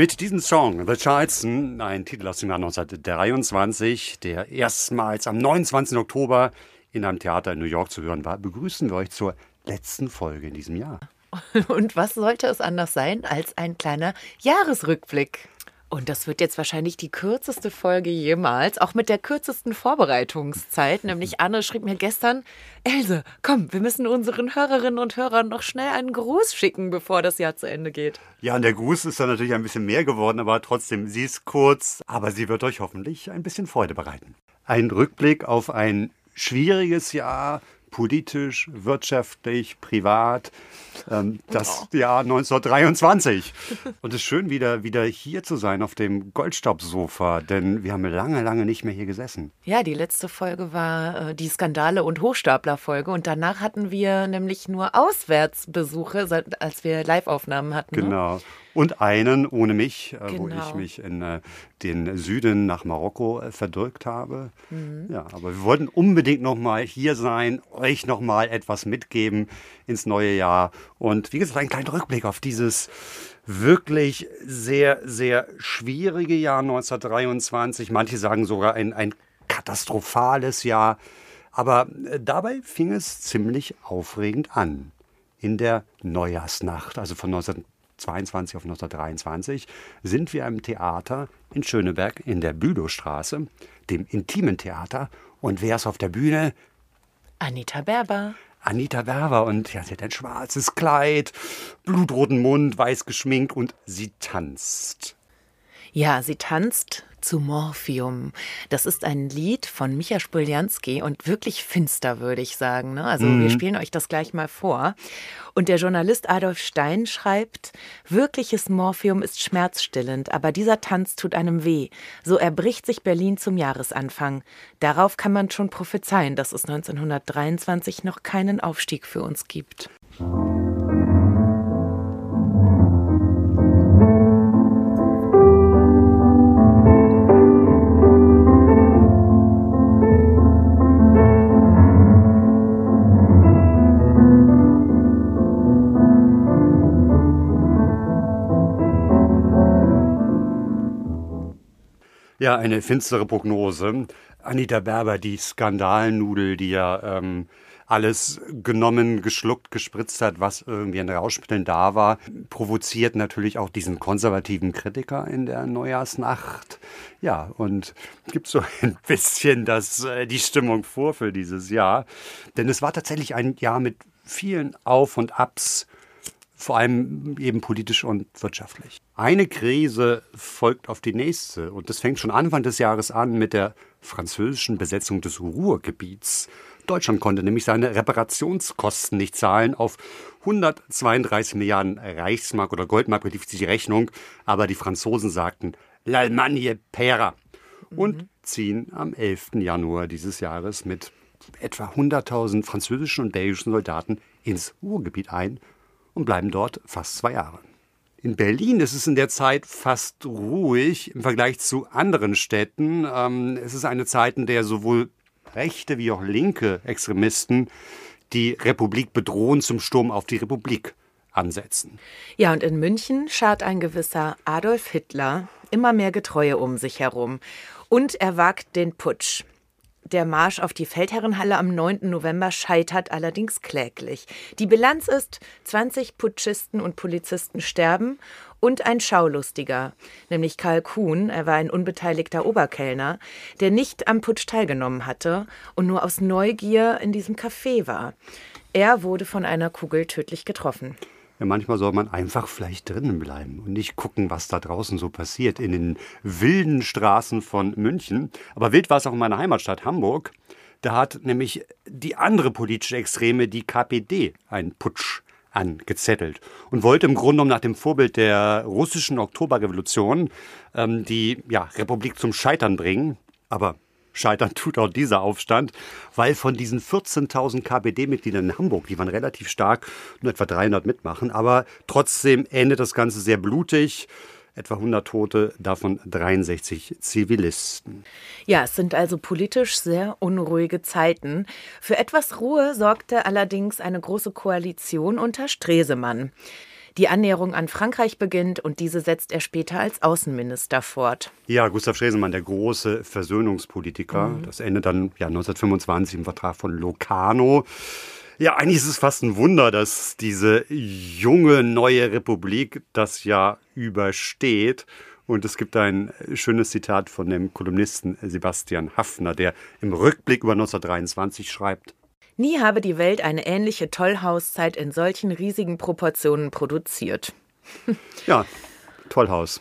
Mit diesem Song, The Charleston, ein Titel aus dem Jahr 1923, der erstmals am 29. Oktober in einem Theater in New York zu hören war, begrüßen wir euch zur letzten Folge in diesem Jahr. Und was sollte es anders sein als ein kleiner Jahresrückblick? Und das wird jetzt wahrscheinlich die kürzeste Folge jemals, auch mit der kürzesten Vorbereitungszeit. Nämlich Anne schrieb mir gestern, Else, komm, wir müssen unseren Hörerinnen und Hörern noch schnell einen Gruß schicken, bevor das Jahr zu Ende geht. Ja, und der Gruß ist dann natürlich ein bisschen mehr geworden, aber trotzdem, sie ist kurz, aber sie wird euch hoffentlich ein bisschen Freude bereiten. Ein Rückblick auf ein schwieriges Jahr, politisch, wirtschaftlich, privat, ähm, das Jahr 1923. Und es ist schön, wieder, wieder hier zu sein auf dem Goldstaubsofa, denn wir haben lange, lange nicht mehr hier gesessen. Ja, die letzte Folge war äh, die Skandale- und Hochstapler-Folge. Und danach hatten wir nämlich nur Auswärtsbesuche, als wir Live-Aufnahmen hatten. Ne? Genau. Und einen ohne mich, äh, wo Genau. ich mich in äh, den Süden nach Marokko äh, verdrückt habe. Mhm. Ja, aber wir wollten unbedingt noch mal hier sein, euch noch mal etwas mitgeben ins neue Jahr. Und wie gesagt, ein kleiner Rückblick auf dieses wirklich sehr, sehr schwierige Jahr 1923. Manche sagen sogar ein, ein katastrophales Jahr. Aber dabei fing es ziemlich aufregend an in der Neujahrsnacht, also von 1922 auf 1923, sind wir im Theater in Schöneberg in der Bülowstraße, dem intimen Theater. Und wer ist auf der Bühne? Anita Berber. Anita Werber. Und ja, sie hat ein schwarzes Kleid, blutroten Mund, weiß geschminkt und sie tanzt. Ja, sie tanzt zu Morphium. Das ist ein Lied von Micha Spoljanski und wirklich finster, würde ich sagen. Ne? Also wir spielen euch das gleich mal vor. Und der Journalist Adolf Stein schreibt, wirkliches Morphium ist schmerzstillend, aber dieser Tanz tut einem weh. So erbricht sich Berlin zum Jahresanfang. Darauf kann man schon prophezeien, dass es 1923 noch keinen Aufstieg für uns gibt. Ja, eine finstere Prognose. Anita Berber, die Skandalnudel, die ja ähm, alles genommen, geschluckt, gespritzt hat, was irgendwie an Rauschmitteln da war, provoziert natürlich auch diesen konservativen Kritiker in der Neujahrsnacht. Ja, und gibt so ein bisschen das, äh, die Stimmung vor für dieses Jahr. Denn es war tatsächlich ein Jahr mit vielen Auf und Abs, vor allem eben politisch und wirtschaftlich. Eine Krise folgt auf die nächste und das fängt schon Anfang des Jahres an mit der französischen Besetzung des Ruhrgebiets. Deutschland konnte nämlich seine Reparationskosten nicht zahlen. Auf 132 Milliarden Reichsmark oder Goldmark belief sich die Rechnung, aber die Franzosen sagten L'Allemagne paiera und ziehen am 11. Januar dieses Jahres mit etwa 100.000 französischen und belgischen Soldaten ins Ruhrgebiet ein und bleiben dort fast zwei Jahre. In Berlin ist es in der Zeit fast ruhig im Vergleich zu anderen Städten. Ähm, es ist eine Zeit, in der sowohl rechte wie auch linke Extremisten die Republik bedrohen, zum Sturm auf die Republik ansetzen. Ja, und in München schart ein gewisser Adolf Hitler immer mehr Getreue um sich herum. Und er wagt den Putsch. Der Marsch auf die Feldherrenhalle am 9. November scheitert allerdings kläglich. Die Bilanz ist, 20 Putschisten und Polizisten sterben und ein Schaulustiger, nämlich Karl Kuhn, er war ein unbeteiligter Oberkellner, der nicht am Putsch teilgenommen hatte und nur aus Neugier in diesem Café war. Er wurde von einer Kugel tödlich getroffen. Ja, manchmal soll man einfach vielleicht drinnen bleiben und nicht gucken, was da draußen so passiert in den wilden Straßen von München. Aber wild war es auch in meiner Heimatstadt Hamburg. Da hat nämlich die andere politische Extreme, die KPD, einen Putsch angezettelt und wollte im Grunde genommen nach dem Vorbild der russischen Oktoberrevolution ähm, die ja, Republik zum Scheitern bringen. Aber Scheitern tut auch dieser Aufstand, weil von diesen 14.000 KPD-Mitgliedern in Hamburg, die waren relativ stark, nur etwa 300 mitmachen, aber trotzdem endet das Ganze sehr blutig etwa 100 Tote, davon 63 Zivilisten. Ja, es sind also politisch sehr unruhige Zeiten. Für etwas Ruhe sorgte allerdings eine große Koalition unter Stresemann. Die Annäherung an Frankreich beginnt und diese setzt er später als Außenminister fort. Ja, Gustav Stresemann, der große Versöhnungspolitiker. Mhm. Das endet dann ja, 1925 im Vertrag von Locarno. Ja, eigentlich ist es fast ein Wunder, dass diese junge neue Republik das ja übersteht. Und es gibt ein schönes Zitat von dem Kolumnisten Sebastian Haffner, der im Rückblick über 1923 schreibt. Nie habe die Welt eine ähnliche Tollhauszeit in solchen riesigen Proportionen produziert. ja, Tollhaus.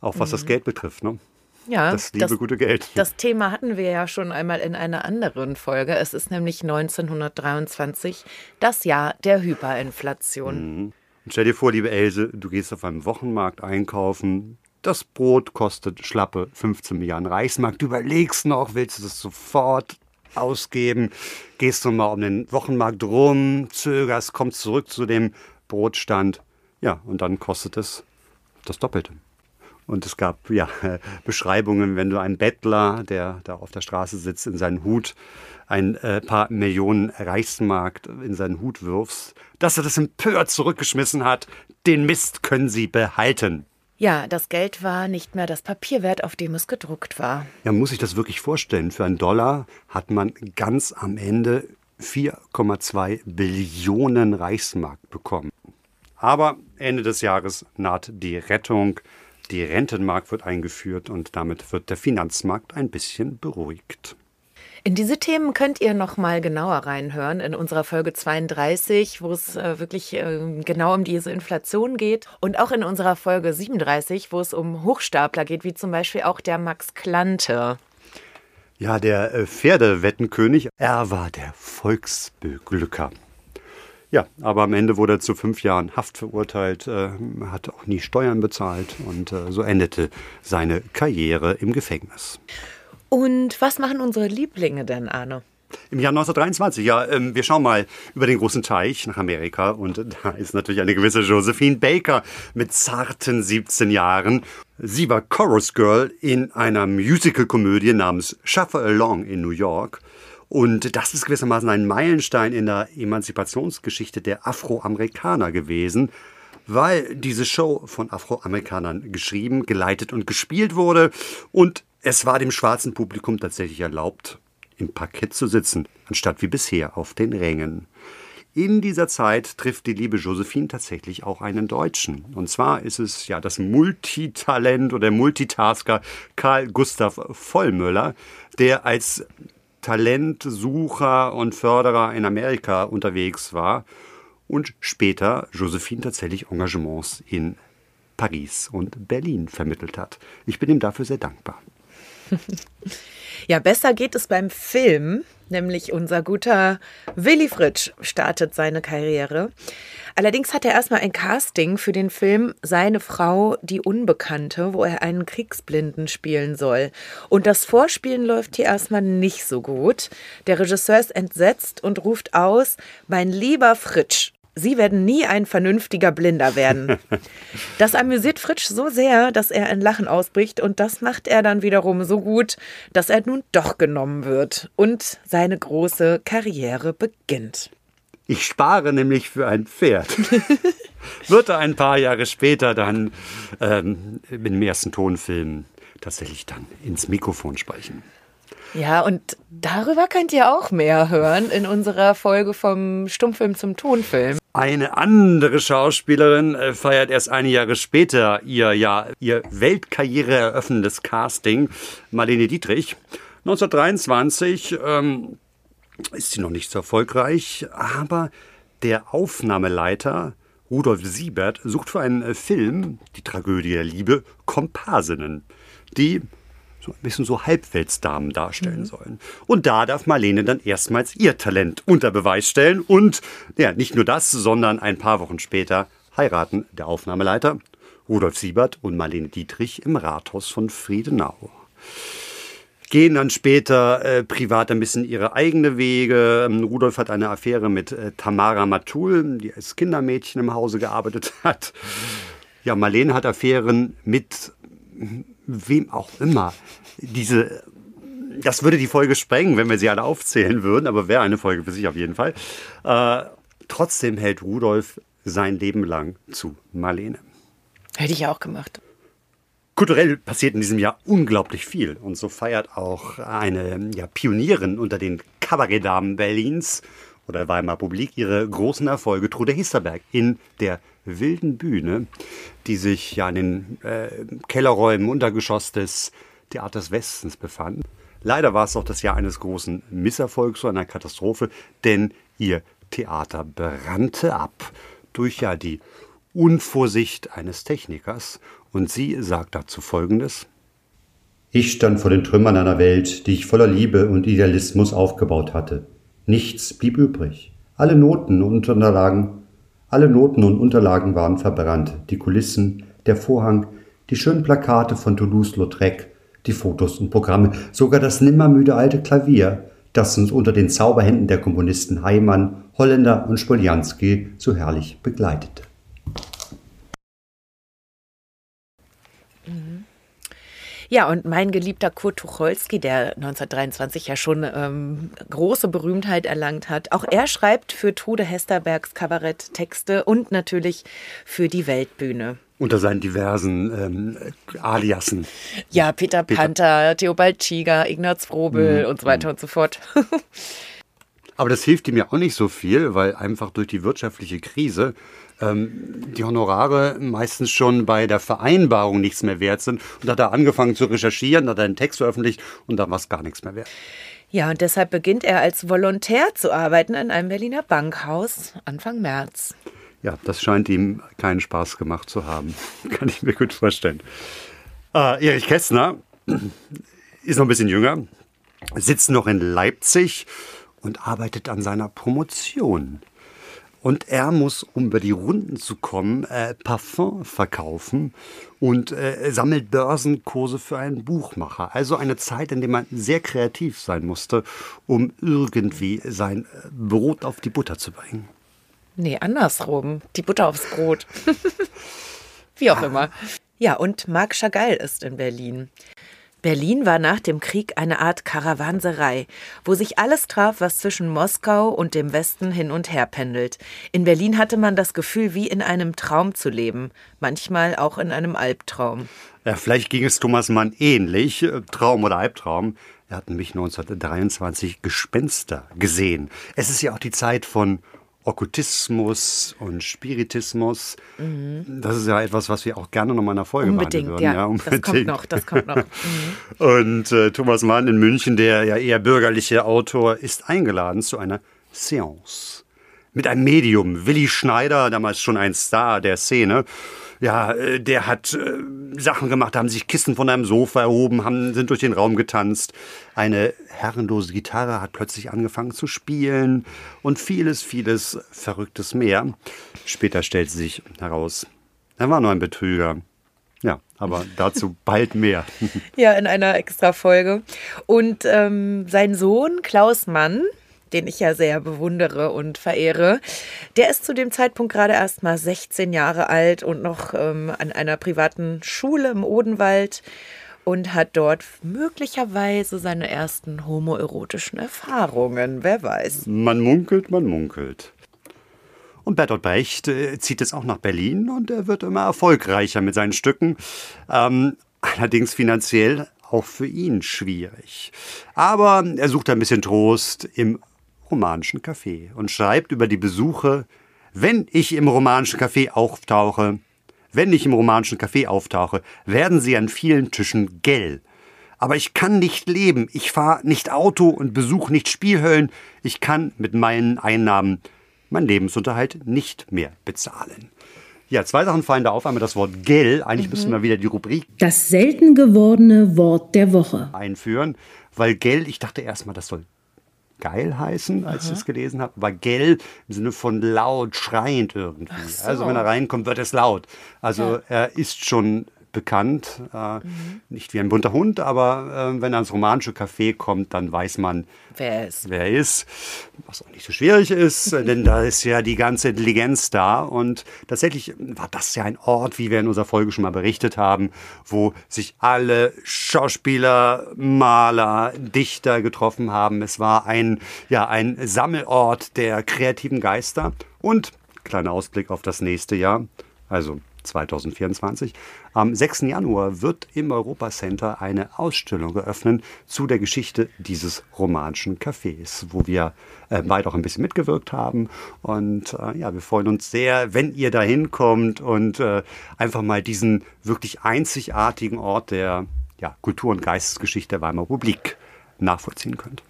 Auch was mhm. das Geld betrifft, ne? Ja, das liebe das, gute Geld. Das Thema hatten wir ja schon einmal in einer anderen Folge. Es ist nämlich 1923, das Jahr der Hyperinflation. Mhm. Und stell dir vor, liebe Else, du gehst auf einem Wochenmarkt einkaufen. Das Brot kostet schlappe 15 Milliarden Reichsmark. Du überlegst noch, willst du das sofort ausgeben, gehst du mal um den Wochenmarkt rum, zögerst, kommst zurück zu dem Brotstand. Ja, und dann kostet es das Doppelte. Und es gab ja Beschreibungen, wenn du einen Bettler, der da auf der Straße sitzt, in seinen Hut ein äh, paar Millionen Reichsmark in seinen Hut wirfst, dass er das empört zurückgeschmissen hat. Den Mist können sie behalten. Ja, das Geld war nicht mehr das Papierwert, auf dem es gedruckt war. Ja, muss ich das wirklich vorstellen? Für einen Dollar hat man ganz am Ende 4,2 Billionen Reichsmark bekommen. Aber Ende des Jahres naht die Rettung. Die Rentenmark wird eingeführt und damit wird der Finanzmarkt ein bisschen beruhigt. In diese Themen könnt ihr noch mal genauer reinhören in unserer Folge 32, wo es äh, wirklich äh, genau um diese Inflation geht und auch in unserer Folge 37, wo es um Hochstapler geht, wie zum Beispiel auch der Max Klante. Ja, der äh, Pferdewettenkönig, er war der Volksbeglücker. Ja, aber am Ende wurde er zu fünf Jahren Haft verurteilt, äh, hat auch nie Steuern bezahlt und äh, so endete seine Karriere im Gefängnis. Und was machen unsere Lieblinge denn, Arne? Im Jahr 1923, ja, ähm, wir schauen mal über den großen Teich nach Amerika und da ist natürlich eine gewisse Josephine Baker mit zarten 17 Jahren. Sie war Chorus Girl in einer Musical-Komödie namens Shuffle Along in New York. Und das ist gewissermaßen ein Meilenstein in der Emanzipationsgeschichte der Afroamerikaner gewesen weil diese Show von Afroamerikanern geschrieben, geleitet und gespielt wurde und es war dem schwarzen Publikum tatsächlich erlaubt, im Parkett zu sitzen, anstatt wie bisher auf den Rängen. In dieser Zeit trifft die liebe Josephine tatsächlich auch einen Deutschen. Und zwar ist es ja das Multitalent oder Multitasker Karl Gustav Vollmöller, der als Talentsucher und Förderer in Amerika unterwegs war und später Josephine tatsächlich Engagements in Paris und Berlin vermittelt hat. Ich bin ihm dafür sehr dankbar. Ja, besser geht es beim Film, nämlich unser guter Willy Fritsch startet seine Karriere. Allerdings hat er erstmal ein Casting für den Film Seine Frau, die Unbekannte, wo er einen Kriegsblinden spielen soll. Und das Vorspielen läuft hier erstmal nicht so gut. Der Regisseur ist entsetzt und ruft aus, mein lieber Fritsch, Sie werden nie ein vernünftiger Blinder werden. Das amüsiert Fritsch so sehr, dass er in Lachen ausbricht und das macht er dann wiederum so gut, dass er nun doch genommen wird und seine große Karriere beginnt. Ich spare nämlich für ein Pferd. wird er ein paar Jahre später dann ähm, mit dem ersten Tonfilm tatsächlich dann ins Mikrofon sprechen. Ja, und darüber könnt ihr auch mehr hören in unserer Folge vom Stummfilm zum Tonfilm. Eine andere Schauspielerin äh, feiert erst einige Jahre später ihr, ja, ihr Weltkarriere eröffnendes Casting, Marlene Dietrich. 1923 ähm, ist sie noch nicht so erfolgreich, aber der Aufnahmeleiter Rudolf Siebert sucht für einen Film, die Tragödie der Liebe, Komparsinnen, die so ein bisschen so Halbweltsdamen darstellen mhm. sollen. Und da darf Marlene dann erstmals ihr Talent unter Beweis stellen und ja, nicht nur das, sondern ein paar Wochen später heiraten der Aufnahmeleiter Rudolf Siebert und Marlene Dietrich im Rathaus von Friedenau gehen dann später äh, privat ein bisschen ihre eigene Wege. Ähm, Rudolf hat eine Affäre mit äh, Tamara Matul, die als Kindermädchen im Hause gearbeitet hat. Ja, Marlene hat Affären mit wem auch immer. Diese, das würde die Folge sprengen, wenn wir sie alle aufzählen würden, aber wäre eine Folge für sich auf jeden Fall. Äh, trotzdem hält Rudolf sein Leben lang zu Marlene. Hätte ich auch gemacht. Kulturell passiert in diesem Jahr unglaublich viel. Und so feiert auch eine ja, Pionierin unter den Kabarettdamen Berlins oder Weimarer Publik ihre großen Erfolge, Trude Histerberg, in der wilden Bühne, die sich ja in den äh, Kellerräumen, Untergeschoss des Theaters Westens befand. Leider war es auch das Jahr eines großen Misserfolgs, so einer Katastrophe, denn ihr Theater brannte ab durch ja die Unvorsicht eines Technikers und sie sagt dazu Folgendes. Ich stand vor den Trümmern einer Welt, die ich voller Liebe und Idealismus aufgebaut hatte. Nichts blieb übrig. Alle Noten und Unterlagen alle Noten und Unterlagen waren verbrannt, die Kulissen, der Vorhang, die schönen Plakate von Toulouse-Lautrec, die Fotos und Programme, sogar das nimmermüde alte Klavier, das uns unter den Zauberhänden der Komponisten Heimann, Holländer und Spoljanski so herrlich begleitete. Ja, und mein geliebter Kurt Tucholsky, der 1923 ja schon ähm, große Berühmtheit erlangt hat, auch er schreibt für Trude Hesterbergs Kabarett Texte und natürlich für die Weltbühne. Unter seinen diversen ähm, Aliasen. Ja, Peter, Peter Panther, Theobald Tschiger, Ignaz Frobel mhm. und so weiter mhm. und so fort. Aber das hilft ihm ja auch nicht so viel, weil einfach durch die wirtschaftliche Krise ähm, die Honorare meistens schon bei der Vereinbarung nichts mehr wert sind. Und da hat er angefangen zu recherchieren, hat er einen Text veröffentlicht und dann war es gar nichts mehr wert. Ja, und deshalb beginnt er als Volontär zu arbeiten in einem Berliner Bankhaus Anfang März. Ja, das scheint ihm keinen Spaß gemacht zu haben. Kann ich mir gut vorstellen. Äh, Erich Kästner ist noch ein bisschen jünger, sitzt noch in Leipzig und arbeitet an seiner Promotion. Und er muss, um über die Runden zu kommen, äh, Parfum verkaufen und äh, sammelt Börsenkurse für einen Buchmacher. Also eine Zeit, in der man sehr kreativ sein musste, um irgendwie sein äh, Brot auf die Butter zu bringen. Nee, andersrum. Die Butter aufs Brot. Wie auch immer. Ja, und Marc Chagall ist in Berlin. Berlin war nach dem Krieg eine Art Karawanserei, wo sich alles traf, was zwischen Moskau und dem Westen hin und her pendelt. In Berlin hatte man das Gefühl, wie in einem Traum zu leben, manchmal auch in einem Albtraum. Ja, vielleicht ging es Thomas Mann ähnlich, äh, Traum oder Albtraum. Er hat nämlich 1923 Gespenster gesehen. Es ist ja auch die Zeit von Okkultismus und Spiritismus. Mhm. Das ist ja etwas, was wir auch gerne noch mal in einer Folge unbedingt, würden. Ja, ja, unbedingt. Das kommt noch, das kommt noch. Mhm. Und äh, Thomas Mann in München, der ja eher bürgerliche Autor, ist eingeladen zu einer Seance. Mit einem Medium, Willi Schneider, damals schon ein Star der Szene ja, äh, der hat äh, Sachen gemacht, haben sich Kisten von einem Sofa erhoben, haben, sind durch den Raum getanzt. Eine herrenlose Gitarre hat plötzlich angefangen zu spielen und vieles, vieles Verrücktes mehr. Später stellt sich heraus, er war nur ein Betrüger. Ja, aber dazu bald mehr. ja, in einer extra Folge. Und ähm, sein Sohn Klaus Mann, den ich ja sehr bewundere und verehre. Der ist zu dem Zeitpunkt gerade erst mal 16 Jahre alt und noch ähm, an einer privaten Schule im Odenwald und hat dort möglicherweise seine ersten homoerotischen Erfahrungen. Wer weiß. Man munkelt, man munkelt. Und Bertolt Brecht äh, zieht es auch nach Berlin und er wird immer erfolgreicher mit seinen Stücken. Ähm, allerdings finanziell auch für ihn schwierig. Aber er sucht ein bisschen Trost im romanischen Café und schreibt über die Besuche, wenn ich im romanischen Café auftauche, wenn ich im romanischen Café auftauche, werden sie an vielen Tischen gell. Aber ich kann nicht leben, ich fahre nicht Auto und besuche nicht Spielhöllen, ich kann mit meinen Einnahmen meinen Lebensunterhalt nicht mehr bezahlen. Ja, zwei Sachen fallen da auf. Einmal das Wort gell. Eigentlich mhm. müssen wir wieder die Rubrik. Das selten gewordene Wort der Woche. Einführen. Weil gell, ich dachte erstmal, das soll geil heißen, als Aha. ich es gelesen habe, war gell im Sinne von laut, schreiend irgendwie. So. Also wenn er reinkommt, wird es laut. Also ja. er ist schon bekannt. Äh, mhm. Nicht wie ein bunter Hund, aber äh, wenn er ins romanische Café kommt, dann weiß man, wer er ist. Wer ist. Was auch nicht so schwierig ist, denn da ist ja die ganze Intelligenz da. Und tatsächlich war das ja ein Ort, wie wir in unserer Folge schon mal berichtet haben, wo sich alle Schauspieler, Maler, Dichter getroffen haben. Es war ein, ja, ein Sammelort der kreativen Geister. Und kleiner Ausblick auf das nächste Jahr. Also 2024. Am 6. Januar wird im Europacenter eine Ausstellung geöffnet zu der Geschichte dieses romanischen Cafés, wo wir äh, beide auch ein bisschen mitgewirkt haben. Und äh, ja, wir freuen uns sehr, wenn ihr da hinkommt und äh, einfach mal diesen wirklich einzigartigen Ort der ja, Kultur- und Geistesgeschichte der Weimarer Republik nachvollziehen könnt.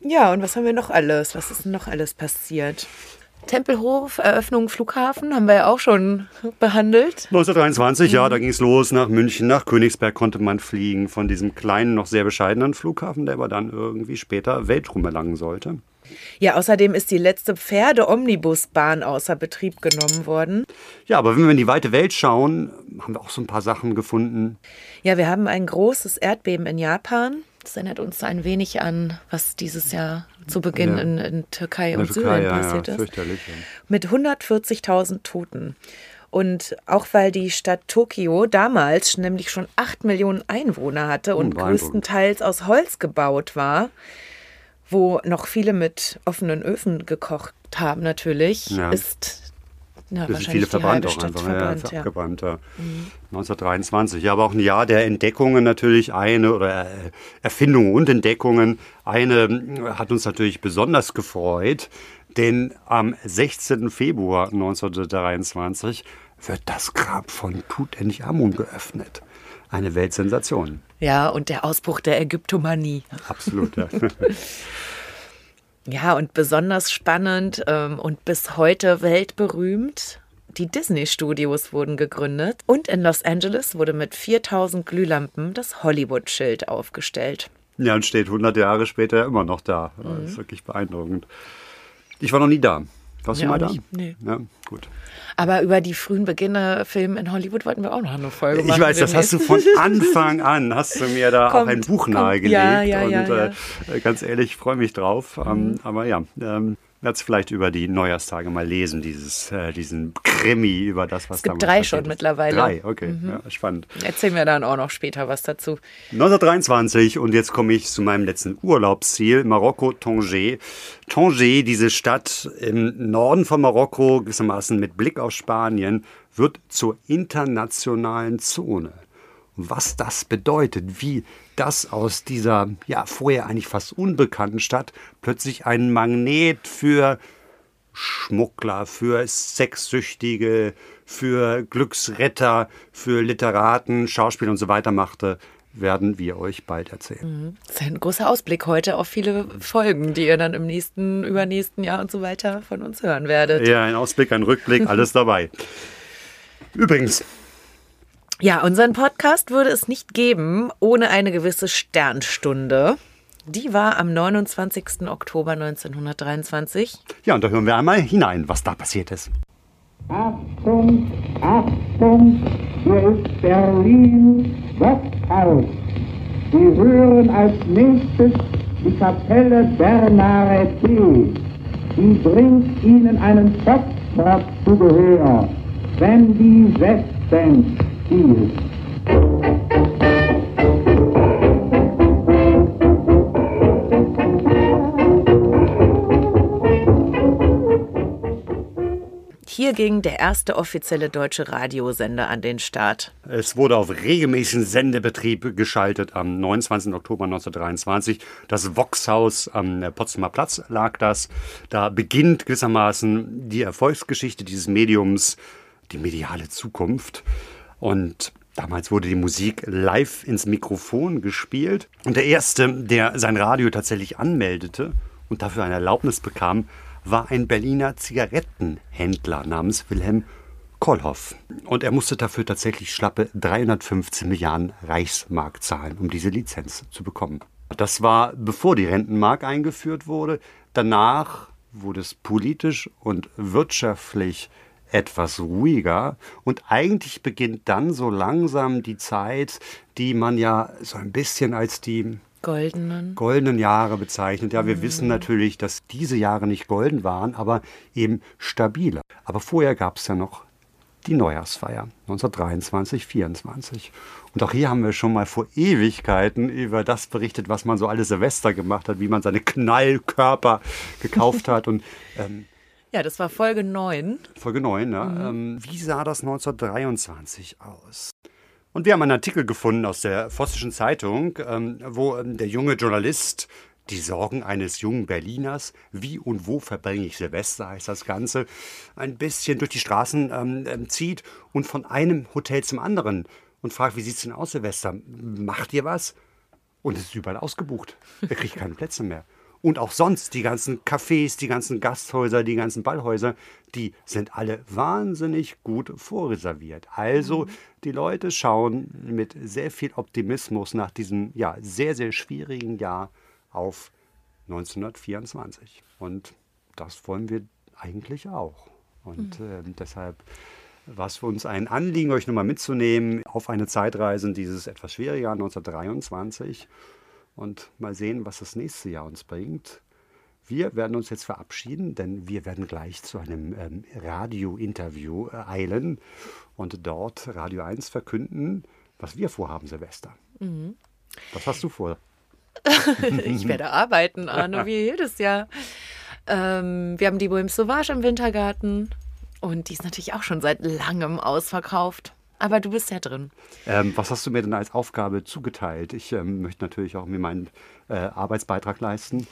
Ja, und was haben wir noch alles? Was ist noch alles passiert? Tempelhof, Eröffnung Flughafen, haben wir ja auch schon behandelt. 1923, mhm. ja, da ging es los nach München, nach Königsberg konnte man fliegen von diesem kleinen, noch sehr bescheidenen Flughafen, der aber dann irgendwie später Weltruhm erlangen sollte. Ja, außerdem ist die letzte Pferde-Omnibusbahn außer Betrieb genommen worden. Ja, aber wenn wir in die weite Welt schauen, haben wir auch so ein paar Sachen gefunden. Ja, wir haben ein großes Erdbeben in Japan. Das erinnert uns ein wenig an, was dieses Jahr zu Beginn ja. in, in, Türkei in und Türkei, Syrien ja, passiert ja, ist. Mit 140.000 Toten. Und auch weil die Stadt Tokio damals nämlich schon 8 Millionen Einwohner hatte und größtenteils aus Holz gebaut war, wo noch viele mit offenen Öfen gekocht haben natürlich, ist ja, das sind viele verbrannt auch einfach, verbrannt, ja, abgebrannt. Ja. Mhm. 1923, ja, aber auch ein Jahr der Entdeckungen natürlich eine oder äh, Erfindungen und Entdeckungen. Eine äh, hat uns natürlich besonders gefreut, denn am 16. Februar 1923 wird das Grab von Tutanchamun geöffnet. Eine Weltsensation. Ja, und der Ausbruch der Ägyptomanie. Absolut, ja. Ja, und besonders spannend ähm, und bis heute weltberühmt. Die Disney-Studios wurden gegründet und in Los Angeles wurde mit 4000 Glühlampen das Hollywood-Schild aufgestellt. Ja, und steht 100 Jahre später immer noch da. Das ist mhm. wirklich beeindruckend. Ich war noch nie da. Warst ja, du mal da? Nee. Ja, gut. Aber über die frühen Beginne Filme in Hollywood wollten wir auch noch eine Folge machen. Ich weiß, das hast du von Anfang an, hast du mir da kommt, auch ein Buch kommt, nahegelegt. Ja, ja, und ja, äh, ganz ehrlich, ich freue mich drauf. Ähm, mhm. aber ja, ähm, werde es vielleicht über die Neujahrstage mal lesen, dieses, äh, diesen Krimi über das, was da Es gibt drei schon ist. mittlerweile. Drei, okay, mhm. ja, spannend. Erzählen wir dann auch noch später was dazu. 1923 und jetzt komme ich zu meinem letzten Urlaubsziel, Marokko, Tanger. Tanger, diese Stadt im Norden von Marokko, gewissermaßen mit Blick auf Spanien, wird zur internationalen Zone was das bedeutet, wie das aus dieser ja vorher eigentlich fast unbekannten Stadt plötzlich ein Magnet für Schmuggler, für Sexsüchtige, für Glücksretter, für Literaten, Schauspieler und so weiter machte, werden wir euch bald erzählen. Mhm. Das ist ein großer Ausblick heute auf viele Folgen, die ihr dann im nächsten, übernächsten Jahr und so weiter von uns hören werdet. Ja, ein Ausblick, ein Rückblick, alles dabei. Übrigens, ja, unseren Podcast würde es nicht geben ohne eine gewisse Sternstunde. Die war am 29. Oktober 1923. Ja, und da hören wir einmal hinein, was da passiert ist. Achtung, Achtung, hier ist Berlin Westhaus. Sie hören als nächstes die Kapelle Bernarete. Die bringt Ihnen einen Foxtrot zu Gehör. Wenn die Westen Ziel. Hier ging der erste offizielle deutsche Radiosender an den Start. Es wurde auf regelmäßigen Sendebetrieb geschaltet am 29. Oktober 1923. Das Voxhaus am Potsdamer Platz lag das. Da beginnt gewissermaßen die Erfolgsgeschichte dieses Mediums, die mediale Zukunft. Und Damals wurde die Musik live ins Mikrofon gespielt. Und der Erste, der sein Radio tatsächlich anmeldete und dafür eine Erlaubnis bekam, war ein Berliner Zigarettenhändler namens Wilhelm Kollhoff. Und er musste dafür tatsächlich schlappe 315 Milliarden Reichsmark zahlen, um diese Lizenz zu bekommen. Das war bevor die Rentenmark eingeführt wurde. Danach wurde es politisch und wirtschaftlich etwas ruhiger und eigentlich beginnt dann so langsam die Zeit, die man ja so ein bisschen als die goldenen, goldenen Jahre bezeichnet. Ja, wir mhm. wissen natürlich, dass diese Jahre nicht golden waren, aber eben stabiler. Aber vorher gab es ja noch die Neujahrsfeier 1923, 24. Und auch hier haben wir schon mal vor Ewigkeiten über das berichtet, was man so alle Silvester gemacht hat, wie man seine Knallkörper gekauft hat und ähm, ja, das war Folge 9. Folge 9, ne? Mhm. Ähm, wie sah das 1923 aus? Und wir haben einen Artikel gefunden aus der Vossischen Zeitung, ähm, wo ähm, der junge Journalist die Sorgen eines jungen Berliners, wie und wo verbringe ich Silvester, heißt das Ganze, ein bisschen durch die Straßen ähm, ähm zieht und von einem Hotel zum anderen und fragt, wie sieht es denn aus, Silvester? Macht ihr was? Und es ist überall ausgebucht. Er kriegt keine Plätze mehr. Und auch sonst die ganzen Cafés, die ganzen Gasthäuser, die ganzen Ballhäuser, die sind alle wahnsinnig gut vorreserviert. Also mhm. die Leute schauen mit sehr viel Optimismus nach diesem ja, sehr, sehr schwierigen Jahr auf 1924. Und das wollen wir eigentlich auch. Und äh, deshalb war es für uns ein Anliegen, euch nochmal mitzunehmen auf eine Zeitreise in dieses etwas schwierige Jahr 1923 und mal sehen, was das nächste Jahr uns bringt. Wir werden uns jetzt verabschieden, denn wir werden gleich zu einem ähm, Radio-Interview äh, eilen und dort Radio 1 verkünden, was wir vorhaben, Silvester. Mhm. Was hast du vor? ich werde arbeiten, Arno, wie jedes Jahr. Ähm, wir haben die Bohème Sauvage im Wintergarten und die ist natürlich auch schon seit langem ausverkauft. Aber du bist ja drin. Ähm, was hast du mir denn als Aufgabe zugeteilt? Ich ähm, möchte natürlich auch mir meinen äh, Arbeitsbeitrag leisten.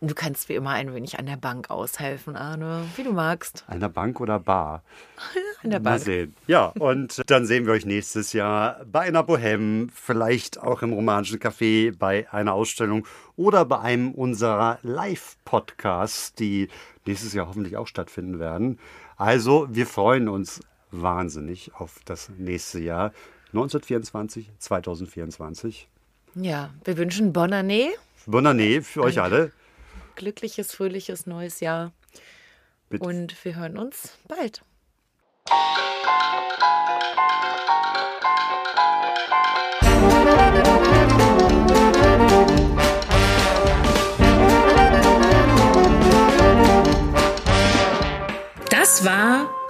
Du kannst wie immer ein wenig an der Bank aushelfen, Arne, wie du magst. An der Bank oder Bar? an der Bank. Mal sehen. Ja, und dann sehen wir euch nächstes Jahr bei einer Bohème, vielleicht auch im romanischen Café, bei einer Ausstellung oder bei einem unserer Live-Podcasts, die nächstes Jahr hoffentlich auch stattfinden werden. Also, wir freuen uns wahnsinnig auf das nächste Jahr 1924, 2024. Ja, wir wünschen Bonne Année. Bonne Année für euch alle. Glückliches, fröhliches neues Jahr. Bitte. Und wir hören uns bald. Das war